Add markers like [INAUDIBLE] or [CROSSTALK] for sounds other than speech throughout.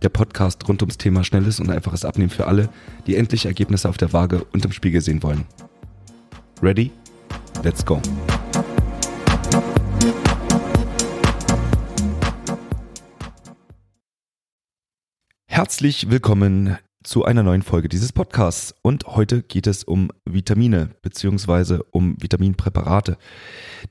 Der Podcast rund ums Thema schnelles und einfaches Abnehmen für alle, die endlich Ergebnisse auf der Waage und im Spiegel sehen wollen. Ready? Let's go! Herzlich willkommen zu einer neuen Folge dieses Podcasts. Und heute geht es um Vitamine bzw. um Vitaminpräparate.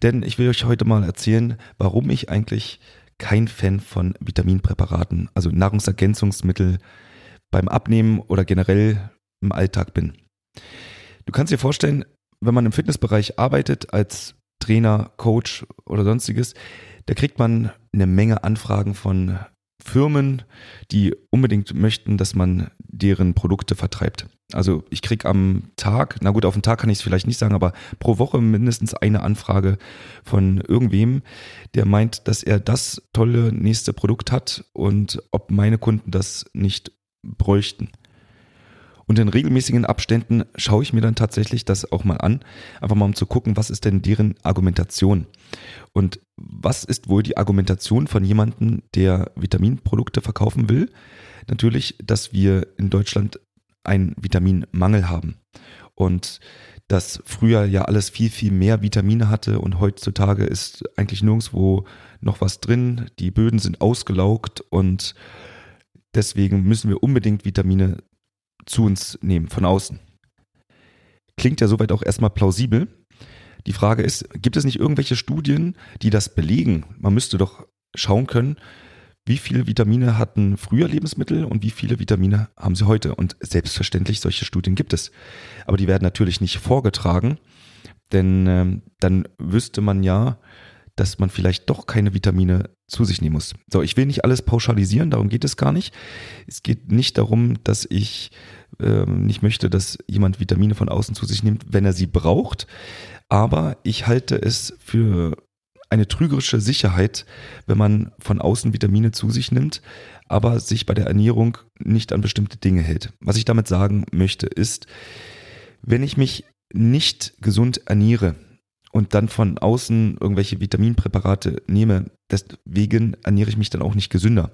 Denn ich will euch heute mal erzählen, warum ich eigentlich kein Fan von Vitaminpräparaten, also Nahrungsergänzungsmittel beim Abnehmen oder generell im Alltag bin. Du kannst dir vorstellen, wenn man im Fitnessbereich arbeitet als Trainer, Coach oder sonstiges, da kriegt man eine Menge Anfragen von Firmen, die unbedingt möchten, dass man deren Produkte vertreibt. Also ich kriege am Tag, na gut, auf den Tag kann ich es vielleicht nicht sagen, aber pro Woche mindestens eine Anfrage von irgendwem, der meint, dass er das tolle nächste Produkt hat und ob meine Kunden das nicht bräuchten. Und in regelmäßigen Abständen schaue ich mir dann tatsächlich das auch mal an, einfach mal um zu gucken, was ist denn deren Argumentation. Und was ist wohl die Argumentation von jemandem, der Vitaminprodukte verkaufen will? Natürlich, dass wir in Deutschland einen Vitaminmangel haben. Und dass früher ja alles viel, viel mehr Vitamine hatte und heutzutage ist eigentlich nirgendwo noch was drin. Die Böden sind ausgelaugt und deswegen müssen wir unbedingt Vitamine zu uns nehmen, von außen. Klingt ja soweit auch erstmal plausibel. Die Frage ist, gibt es nicht irgendwelche Studien, die das belegen? Man müsste doch schauen können, wie viele Vitamine hatten früher Lebensmittel und wie viele Vitamine haben sie heute. Und selbstverständlich, solche Studien gibt es. Aber die werden natürlich nicht vorgetragen, denn ähm, dann wüsste man ja, dass man vielleicht doch keine Vitamine zu sich nehmen muss. So, ich will nicht alles pauschalisieren, darum geht es gar nicht. Es geht nicht darum, dass ich ähm, nicht möchte, dass jemand Vitamine von außen zu sich nimmt, wenn er sie braucht. Aber ich halte es für eine trügerische Sicherheit, wenn man von außen Vitamine zu sich nimmt, aber sich bei der Ernährung nicht an bestimmte Dinge hält. Was ich damit sagen möchte, ist, wenn ich mich nicht gesund ernähre und dann von außen irgendwelche Vitaminpräparate nehme, deswegen ernähre ich mich dann auch nicht gesünder.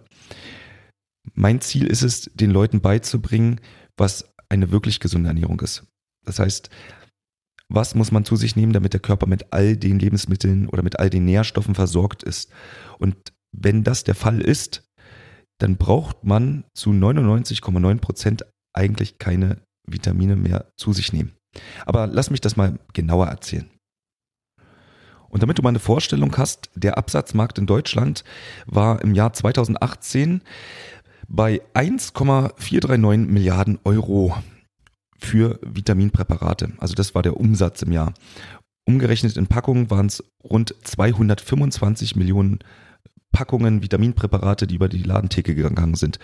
Mein Ziel ist es, den Leuten beizubringen, was eine wirklich gesunde Ernährung ist. Das heißt, was muss man zu sich nehmen, damit der Körper mit all den Lebensmitteln oder mit all den Nährstoffen versorgt ist. Und wenn das der Fall ist, dann braucht man zu 99,9 Prozent eigentlich keine Vitamine mehr zu sich nehmen. Aber lass mich das mal genauer erzählen. Und damit du mal eine Vorstellung hast, der Absatzmarkt in Deutschland war im Jahr 2018 bei 1,439 Milliarden Euro für Vitaminpräparate. Also das war der Umsatz im Jahr. Umgerechnet in Packungen waren es rund 225 Millionen Packungen Vitaminpräparate, die über die Ladentheke gegangen sind.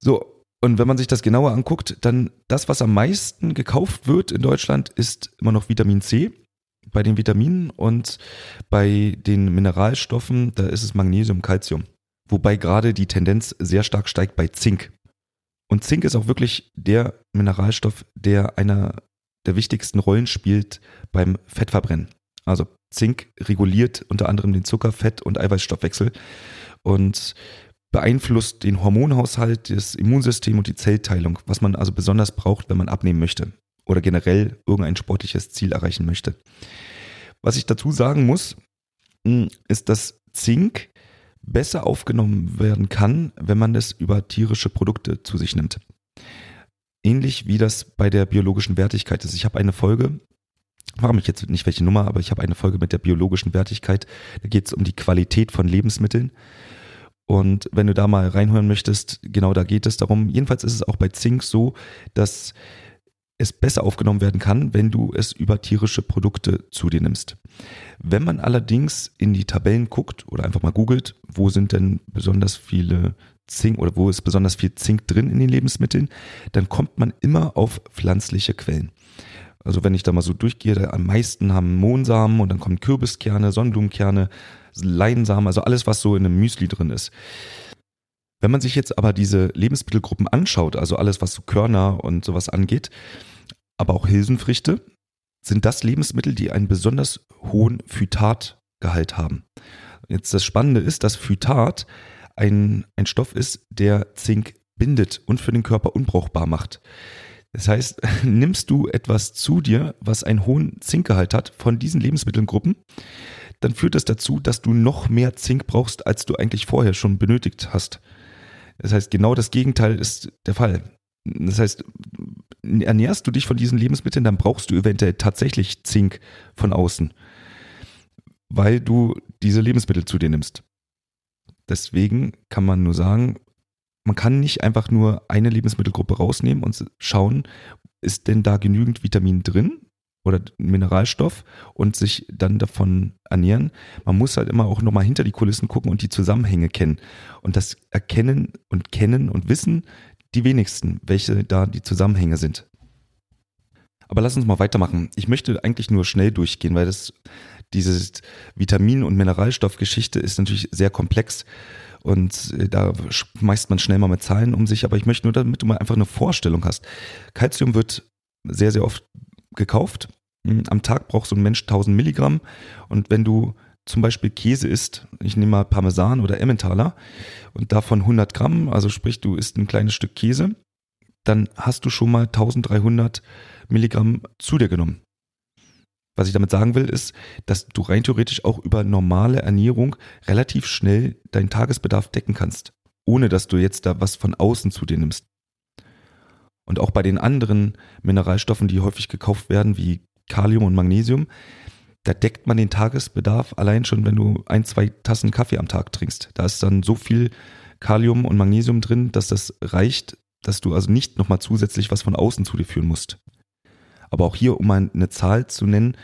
So, und wenn man sich das genauer anguckt, dann das, was am meisten gekauft wird in Deutschland, ist immer noch Vitamin C. Bei den Vitaminen und bei den Mineralstoffen, da ist es Magnesium, Calcium. Wobei gerade die Tendenz sehr stark steigt bei Zink. Und Zink ist auch wirklich der Mineralstoff, der einer der wichtigsten Rollen spielt beim Fettverbrennen. Also Zink reguliert unter anderem den Zucker-, Fett- und Eiweißstoffwechsel und beeinflusst den Hormonhaushalt, das Immunsystem und die Zellteilung, was man also besonders braucht, wenn man abnehmen möchte oder generell irgendein sportliches Ziel erreichen möchte. Was ich dazu sagen muss, hm, ist, dass Zink besser aufgenommen werden kann, wenn man es über tierische Produkte zu sich nimmt. Ähnlich wie das bei der biologischen Wertigkeit ist. Ich habe eine Folge, frage mich jetzt nicht welche Nummer, aber ich habe eine Folge mit der biologischen Wertigkeit. Da geht es um die Qualität von Lebensmitteln. Und wenn du da mal reinhören möchtest, genau da geht es darum. Jedenfalls ist es auch bei Zink so, dass es besser aufgenommen werden kann, wenn du es über tierische Produkte zu dir nimmst. Wenn man allerdings in die Tabellen guckt oder einfach mal googelt, wo sind denn besonders viele Zink oder wo ist besonders viel Zink drin in den Lebensmitteln, dann kommt man immer auf pflanzliche Quellen. Also wenn ich da mal so durchgehe, am meisten haben Mohnsamen und dann kommen Kürbiskerne, Sonnenblumenkerne, Leinsamen, also alles, was so in einem Müsli drin ist. Wenn man sich jetzt aber diese Lebensmittelgruppen anschaut, also alles, was so Körner und sowas angeht, aber auch Hülsenfrüchte, sind das Lebensmittel, die einen besonders hohen Phytatgehalt haben. Jetzt das Spannende ist, dass Phytat ein, ein Stoff ist, der Zink bindet und für den Körper unbrauchbar macht. Das heißt, [LAUGHS] nimmst du etwas zu dir, was einen hohen Zinkgehalt hat von diesen Lebensmittelgruppen, dann führt das dazu, dass du noch mehr Zink brauchst, als du eigentlich vorher schon benötigt hast. Das heißt, genau das Gegenteil ist der Fall. Das heißt, ernährst du dich von diesen Lebensmitteln, dann brauchst du eventuell tatsächlich Zink von außen, weil du diese Lebensmittel zu dir nimmst. Deswegen kann man nur sagen, man kann nicht einfach nur eine Lebensmittelgruppe rausnehmen und schauen, ist denn da genügend Vitamin drin oder Mineralstoff und sich dann davon ernähren. Man muss halt immer auch nochmal hinter die Kulissen gucken und die Zusammenhänge kennen. Und das erkennen und kennen und wissen die wenigsten, welche da die Zusammenhänge sind. Aber lass uns mal weitermachen. Ich möchte eigentlich nur schnell durchgehen, weil das diese Vitamin- und Mineralstoffgeschichte ist natürlich sehr komplex und äh, da schmeißt man schnell mal mit Zahlen um sich, aber ich möchte nur, damit du mal einfach eine Vorstellung hast. Calcium wird sehr, sehr oft gekauft. Hm, am Tag braucht so ein Mensch 1000 Milligramm und wenn du zum Beispiel Käse isst, ich nehme mal Parmesan oder Emmentaler und davon 100 Gramm, also sprich du isst ein kleines Stück Käse, dann hast du schon mal 1300 Milligramm zu dir genommen. Was ich damit sagen will, ist, dass du rein theoretisch auch über normale Ernährung relativ schnell deinen Tagesbedarf decken kannst, ohne dass du jetzt da was von außen zu dir nimmst. Und auch bei den anderen Mineralstoffen, die häufig gekauft werden, wie Kalium und Magnesium, da deckt man den Tagesbedarf allein schon, wenn du ein, zwei Tassen Kaffee am Tag trinkst. Da ist dann so viel Kalium und Magnesium drin, dass das reicht, dass du also nicht nochmal zusätzlich was von außen zu dir führen musst. Aber auch hier, um mal eine Zahl zu nennen,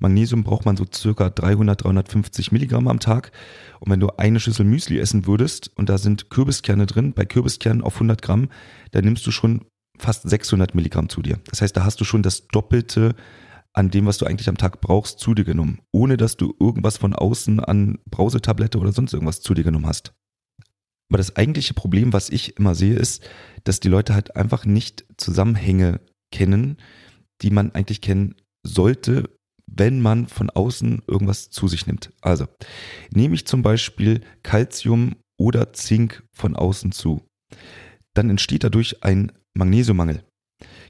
Magnesium braucht man so circa 300, 350 Milligramm am Tag. Und wenn du eine Schüssel Müsli essen würdest und da sind Kürbiskerne drin, bei Kürbiskernen auf 100 Gramm, dann nimmst du schon fast 600 Milligramm zu dir. Das heißt, da hast du schon das Doppelte an dem, was du eigentlich am Tag brauchst, zu dir genommen, ohne dass du irgendwas von außen an Brausetablette oder sonst irgendwas zu dir genommen hast. Aber das eigentliche Problem, was ich immer sehe, ist, dass die Leute halt einfach nicht Zusammenhänge kennen, die man eigentlich kennen sollte, wenn man von außen irgendwas zu sich nimmt. Also nehme ich zum Beispiel Calcium oder Zink von außen zu, dann entsteht dadurch ein Magnesiummangel.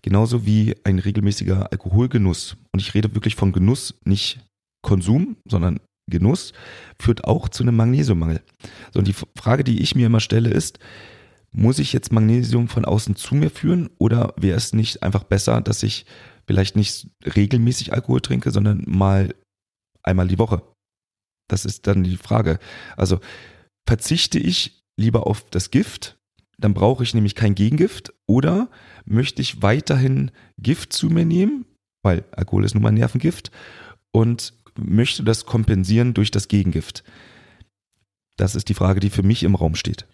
Genauso wie ein regelmäßiger Alkoholgenuss. Und ich rede wirklich von Genuss, nicht Konsum, sondern Genuss, führt auch zu einem Magnesiummangel. So, und die Frage, die ich mir immer stelle, ist, muss ich jetzt Magnesium von außen zu mir führen oder wäre es nicht einfach besser, dass ich vielleicht nicht regelmäßig Alkohol trinke, sondern mal einmal die Woche. Das ist dann die Frage. Also verzichte ich lieber auf das Gift, dann brauche ich nämlich kein Gegengift, oder möchte ich weiterhin Gift zu mir nehmen, weil Alkohol ist nun mal Nervengift, und möchte das kompensieren durch das Gegengift. Das ist die Frage, die für mich im Raum steht.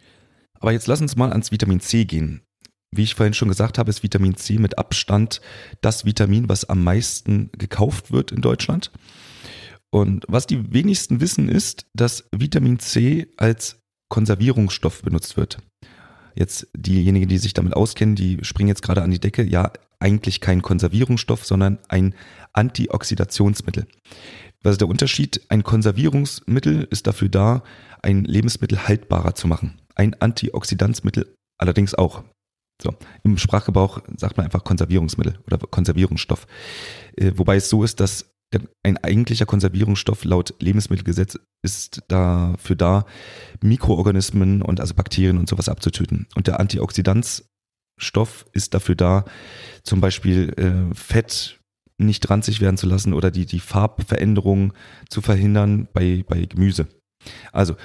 Aber jetzt lass uns mal ans Vitamin C gehen. Wie ich vorhin schon gesagt habe, ist Vitamin C mit Abstand das Vitamin, was am meisten gekauft wird in Deutschland. Und was die wenigsten wissen, ist, dass Vitamin C als Konservierungsstoff benutzt wird. Jetzt diejenigen, die sich damit auskennen, die springen jetzt gerade an die Decke. Ja, eigentlich kein Konservierungsstoff, sondern ein Antioxidationsmittel. Was ist der Unterschied? Ein Konservierungsmittel ist dafür da, ein Lebensmittel haltbarer zu machen. Ein Antioxidanzmittel allerdings auch. So, im Sprachgebrauch sagt man einfach Konservierungsmittel oder Konservierungsstoff. Äh, wobei es so ist, dass ein eigentlicher Konservierungsstoff laut Lebensmittelgesetz ist dafür da, Mikroorganismen und also Bakterien und sowas abzutöten. Und der Antioxidanzstoff ist dafür da, zum Beispiel äh, Fett nicht ranzig werden zu lassen oder die, die Farbveränderung zu verhindern bei, bei Gemüse. Also,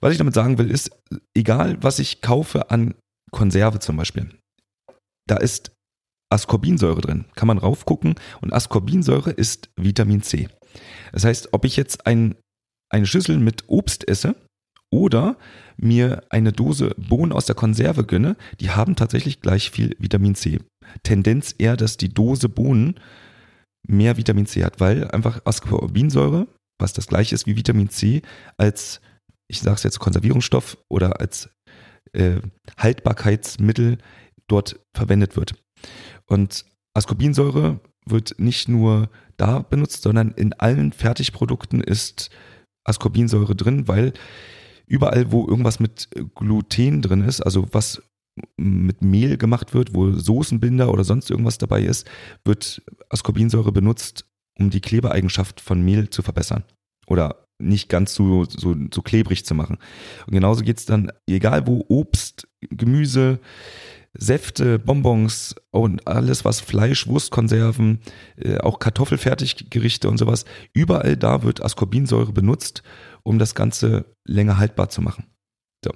was ich damit sagen will, ist, egal was ich kaufe an Konserve zum Beispiel, da ist Ascorbinsäure drin. Kann man raufgucken und Ascorbinsäure ist Vitamin C. Das heißt, ob ich jetzt ein, eine Schüssel mit Obst esse oder mir eine Dose Bohnen aus der Konserve gönne, die haben tatsächlich gleich viel Vitamin C. Tendenz eher, dass die Dose Bohnen mehr Vitamin C hat, weil einfach Ascorbinsäure, was das gleiche ist wie Vitamin C, als, ich sage es jetzt, Konservierungsstoff oder als äh, Haltbarkeitsmittel dort verwendet wird. Und Ascorbinsäure wird nicht nur da benutzt, sondern in allen Fertigprodukten ist Ascorbinsäure drin, weil überall, wo irgendwas mit Gluten drin ist, also was mit Mehl gemacht wird, wo Soßenbinder oder sonst irgendwas dabei ist, wird Ascorbinsäure benutzt, um die Klebeeigenschaft von Mehl zu verbessern oder nicht ganz so, so, so klebrig zu machen. Und genauso geht es dann, egal wo Obst, Gemüse, Säfte, Bonbons und alles, was Fleisch, Wurstkonserven, äh, auch Kartoffelfertiggerichte und sowas, überall da wird Ascorbinsäure benutzt, um das Ganze länger haltbar zu machen. So.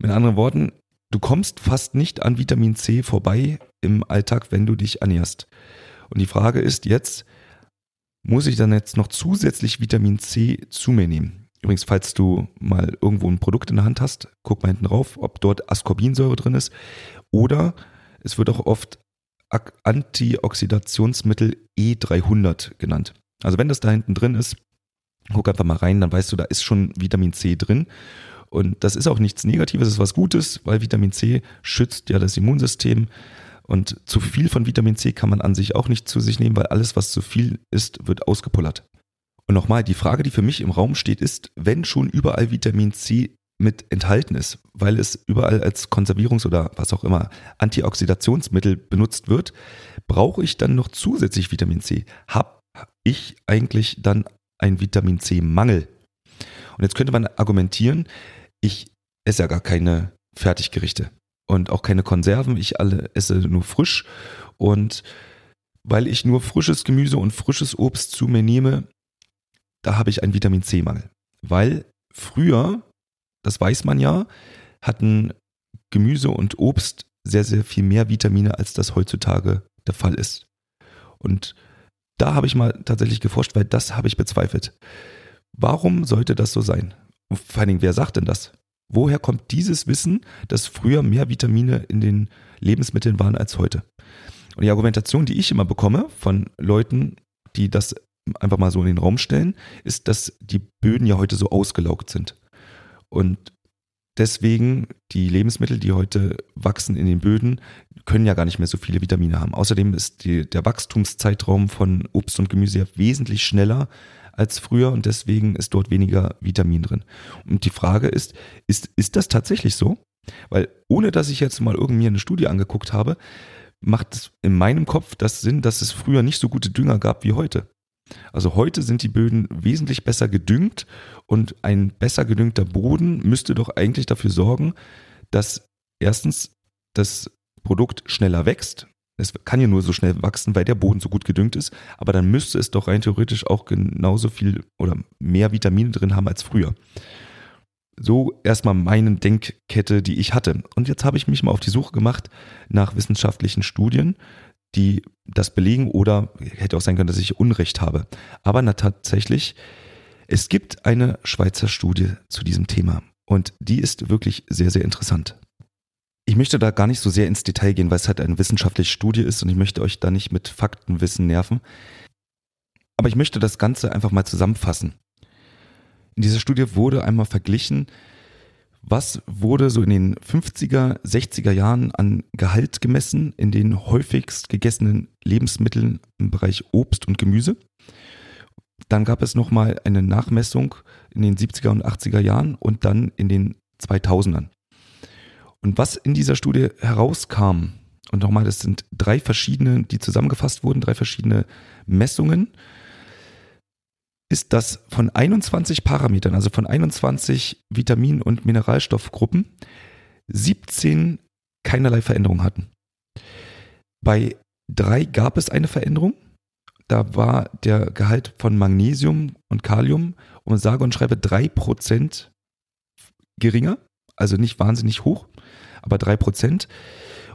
Mit anderen Worten, du kommst fast nicht an Vitamin C vorbei im Alltag, wenn du dich ernährst. Und die Frage ist jetzt, muss ich dann jetzt noch zusätzlich Vitamin C zu mir nehmen? Übrigens, falls du mal irgendwo ein Produkt in der Hand hast, guck mal hinten drauf, ob dort Ascorbinsäure drin ist. Oder es wird auch oft Antioxidationsmittel E300 genannt. Also wenn das da hinten drin ist, guck einfach mal rein, dann weißt du, da ist schon Vitamin C drin. Und das ist auch nichts Negatives, es ist was Gutes, weil Vitamin C schützt ja das Immunsystem. Und zu viel von Vitamin C kann man an sich auch nicht zu sich nehmen, weil alles, was zu viel ist, wird ausgepullert. Und nochmal, die Frage, die für mich im Raum steht, ist, wenn schon überall Vitamin C mit enthalten ist, weil es überall als Konservierungs- oder was auch immer Antioxidationsmittel benutzt wird, brauche ich dann noch zusätzlich Vitamin C? Habe ich eigentlich dann einen Vitamin C-Mangel? Und jetzt könnte man argumentieren, ich esse ja gar keine Fertiggerichte und auch keine Konserven. Ich alle esse nur frisch. Und weil ich nur frisches Gemüse und frisches Obst zu mir nehme, da habe ich einen Vitamin C-Mangel. Weil früher, das weiß man ja, hatten Gemüse und Obst sehr, sehr viel mehr Vitamine, als das heutzutage der Fall ist. Und da habe ich mal tatsächlich geforscht, weil das habe ich bezweifelt. Warum sollte das so sein? Und vor allen Dingen, wer sagt denn das? Woher kommt dieses Wissen, dass früher mehr Vitamine in den Lebensmitteln waren als heute? Und die Argumentation, die ich immer bekomme von Leuten, die das einfach mal so in den Raum stellen, ist, dass die Böden ja heute so ausgelaugt sind. Und deswegen die Lebensmittel, die heute wachsen in den Böden, können ja gar nicht mehr so viele Vitamine haben. Außerdem ist die, der Wachstumszeitraum von Obst und Gemüse ja wesentlich schneller als früher und deswegen ist dort weniger Vitamin drin. Und die Frage ist, ist, ist das tatsächlich so? Weil ohne dass ich jetzt mal irgendwie eine Studie angeguckt habe, macht es in meinem Kopf das Sinn, dass es früher nicht so gute Dünger gab wie heute. Also heute sind die Böden wesentlich besser gedüngt und ein besser gedüngter Boden müsste doch eigentlich dafür sorgen, dass erstens das Produkt schneller wächst, es kann ja nur so schnell wachsen, weil der Boden so gut gedüngt ist, aber dann müsste es doch rein theoretisch auch genauso viel oder mehr Vitamine drin haben als früher. So erstmal meine Denkkette, die ich hatte. Und jetzt habe ich mich mal auf die Suche gemacht nach wissenschaftlichen Studien, die das belegen oder hätte auch sein können, dass ich Unrecht habe. Aber na, tatsächlich, es gibt eine Schweizer Studie zu diesem Thema und die ist wirklich sehr, sehr interessant. Ich möchte da gar nicht so sehr ins Detail gehen, weil es halt eine wissenschaftliche Studie ist und ich möchte euch da nicht mit Faktenwissen nerven. Aber ich möchte das Ganze einfach mal zusammenfassen. In dieser Studie wurde einmal verglichen, was wurde so in den 50er, 60er Jahren an Gehalt gemessen in den häufigst gegessenen Lebensmitteln im Bereich Obst und Gemüse. Dann gab es nochmal eine Nachmessung in den 70er und 80er Jahren und dann in den 2000ern. Und was in dieser Studie herauskam, und nochmal, das sind drei verschiedene, die zusammengefasst wurden, drei verschiedene Messungen, ist, dass von 21 Parametern, also von 21 Vitamin- und Mineralstoffgruppen, 17 keinerlei Veränderung hatten. Bei drei gab es eine Veränderung. Da war der Gehalt von Magnesium und Kalium um sage und schreibe 3% geringer, also nicht wahnsinnig hoch aber drei Prozent.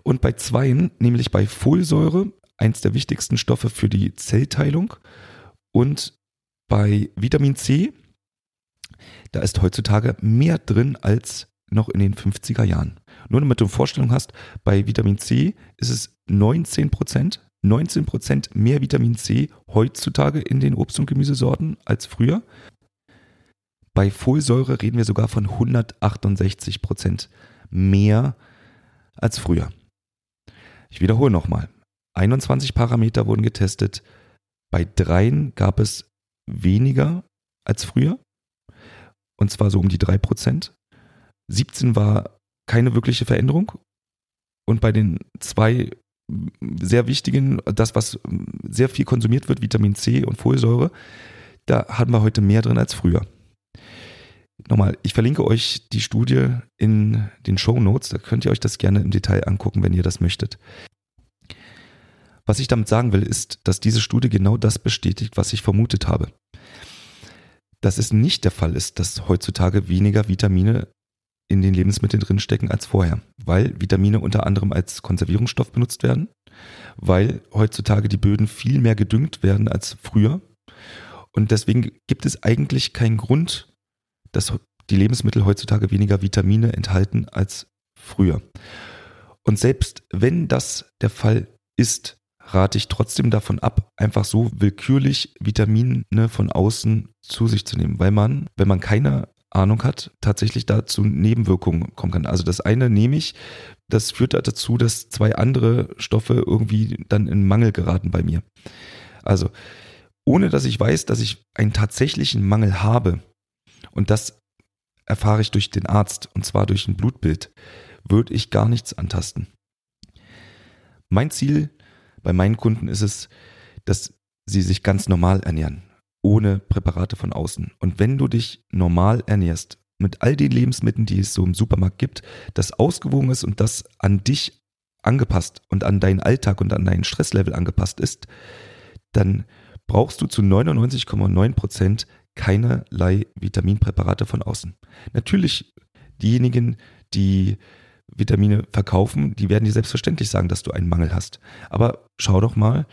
Und bei zweien, nämlich bei Folsäure, eins der wichtigsten Stoffe für die Zellteilung, und bei Vitamin C Da ist heutzutage mehr drin als noch in den 50er Jahren. Nur damit du eine Vorstellung hast, bei Vitamin C ist es 19 Prozent, 19 Prozent mehr Vitamin C heutzutage in den Obst- und Gemüsesorten als früher. Bei Folsäure reden wir sogar von 168 Prozent mehr als früher. Ich wiederhole nochmal. 21 Parameter wurden getestet. Bei dreien gab es weniger als früher. Und zwar so um die 3 Prozent. 17 war keine wirkliche Veränderung. Und bei den zwei sehr wichtigen, das, was sehr viel konsumiert wird, Vitamin C und Folsäure, da hatten wir heute mehr drin als früher. Nochmal, ich verlinke euch die Studie in den Show Notes, da könnt ihr euch das gerne im Detail angucken, wenn ihr das möchtet. Was ich damit sagen will, ist, dass diese Studie genau das bestätigt, was ich vermutet habe. Dass es nicht der Fall ist, dass heutzutage weniger Vitamine in den Lebensmitteln drinstecken als vorher, weil Vitamine unter anderem als Konservierungsstoff benutzt werden, weil heutzutage die Böden viel mehr gedüngt werden als früher. Und deswegen gibt es eigentlich keinen Grund, dass die Lebensmittel heutzutage weniger Vitamine enthalten als früher. Und selbst wenn das der Fall ist, rate ich trotzdem davon ab, einfach so willkürlich Vitamine von außen zu sich zu nehmen, weil man, wenn man keine Ahnung hat, tatsächlich dazu Nebenwirkungen kommen kann. Also das eine nehme ich, das führt dazu, dass zwei andere Stoffe irgendwie dann in Mangel geraten bei mir. Also ohne dass ich weiß, dass ich einen tatsächlichen Mangel habe, und das erfahre ich durch den Arzt, und zwar durch ein Blutbild, würde ich gar nichts antasten. Mein Ziel bei meinen Kunden ist es, dass sie sich ganz normal ernähren ohne Präparate von außen. Und wenn du dich normal ernährst, mit all den Lebensmitteln, die es so im Supermarkt gibt, das ausgewogen ist und das an dich angepasst und an deinen Alltag und an deinen Stresslevel angepasst ist, dann brauchst du zu 99,9 Prozent keinerlei Vitaminpräparate von außen. Natürlich diejenigen, die Vitamine verkaufen, die werden dir selbstverständlich sagen, dass du einen Mangel hast. Aber schau doch mal,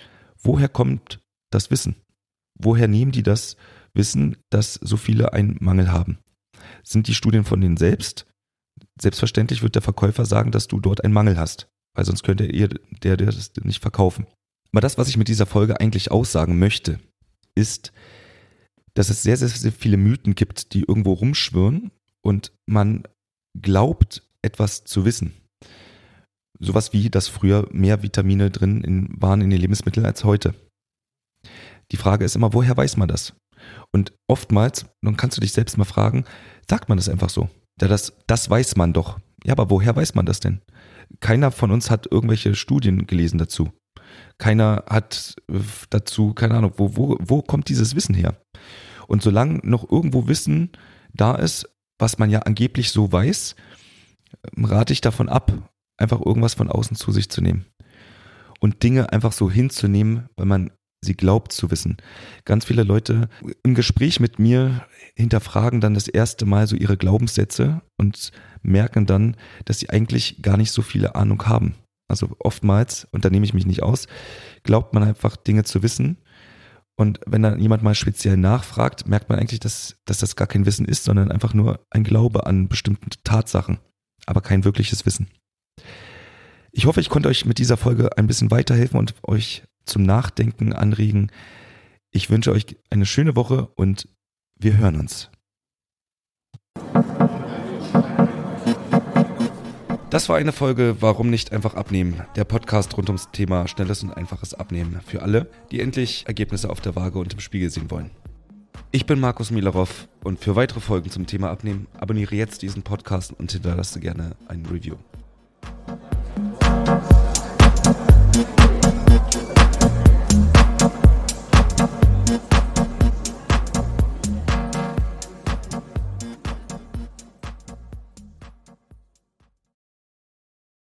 woher kommt das Wissen? Woher nehmen die das Wissen, dass so viele einen Mangel haben? Sind die Studien von denen selbst? Selbstverständlich wird der Verkäufer sagen, dass du dort einen Mangel hast, weil sonst könnte er der, der das nicht verkaufen. Aber das, was ich mit dieser Folge eigentlich aussagen möchte, ist, dass es sehr, sehr, sehr viele Mythen gibt, die irgendwo rumschwirren und man glaubt, etwas zu wissen. Sowas wie, dass früher mehr Vitamine drin in, waren in den Lebensmitteln als heute. Die Frage ist immer, woher weiß man das? Und oftmals, dann kannst du dich selbst mal fragen, sagt man das einfach so? Ja, das, das weiß man doch. Ja, aber woher weiß man das denn? Keiner von uns hat irgendwelche Studien gelesen dazu. Keiner hat äh, dazu, keine Ahnung, wo, wo, wo kommt dieses Wissen her? Und solange noch irgendwo Wissen da ist, was man ja angeblich so weiß, rate ich davon ab, einfach irgendwas von außen zu sich zu nehmen. Und Dinge einfach so hinzunehmen, weil man sie glaubt zu wissen. Ganz viele Leute im Gespräch mit mir hinterfragen dann das erste Mal so ihre Glaubenssätze und merken dann, dass sie eigentlich gar nicht so viele Ahnung haben. Also oftmals, und da nehme ich mich nicht aus, glaubt man einfach Dinge zu wissen. Und wenn dann jemand mal speziell nachfragt, merkt man eigentlich, dass, dass das gar kein Wissen ist, sondern einfach nur ein Glaube an bestimmte Tatsachen, aber kein wirkliches Wissen. Ich hoffe, ich konnte euch mit dieser Folge ein bisschen weiterhelfen und euch zum Nachdenken anregen. Ich wünsche euch eine schöne Woche und wir hören uns. Das war eine Folge Warum nicht einfach abnehmen? Der Podcast rund ums Thema schnelles und einfaches Abnehmen für alle, die endlich Ergebnisse auf der Waage und im Spiegel sehen wollen. Ich bin Markus Milarov und für weitere Folgen zum Thema Abnehmen abonniere jetzt diesen Podcast und hinterlasse gerne ein Review.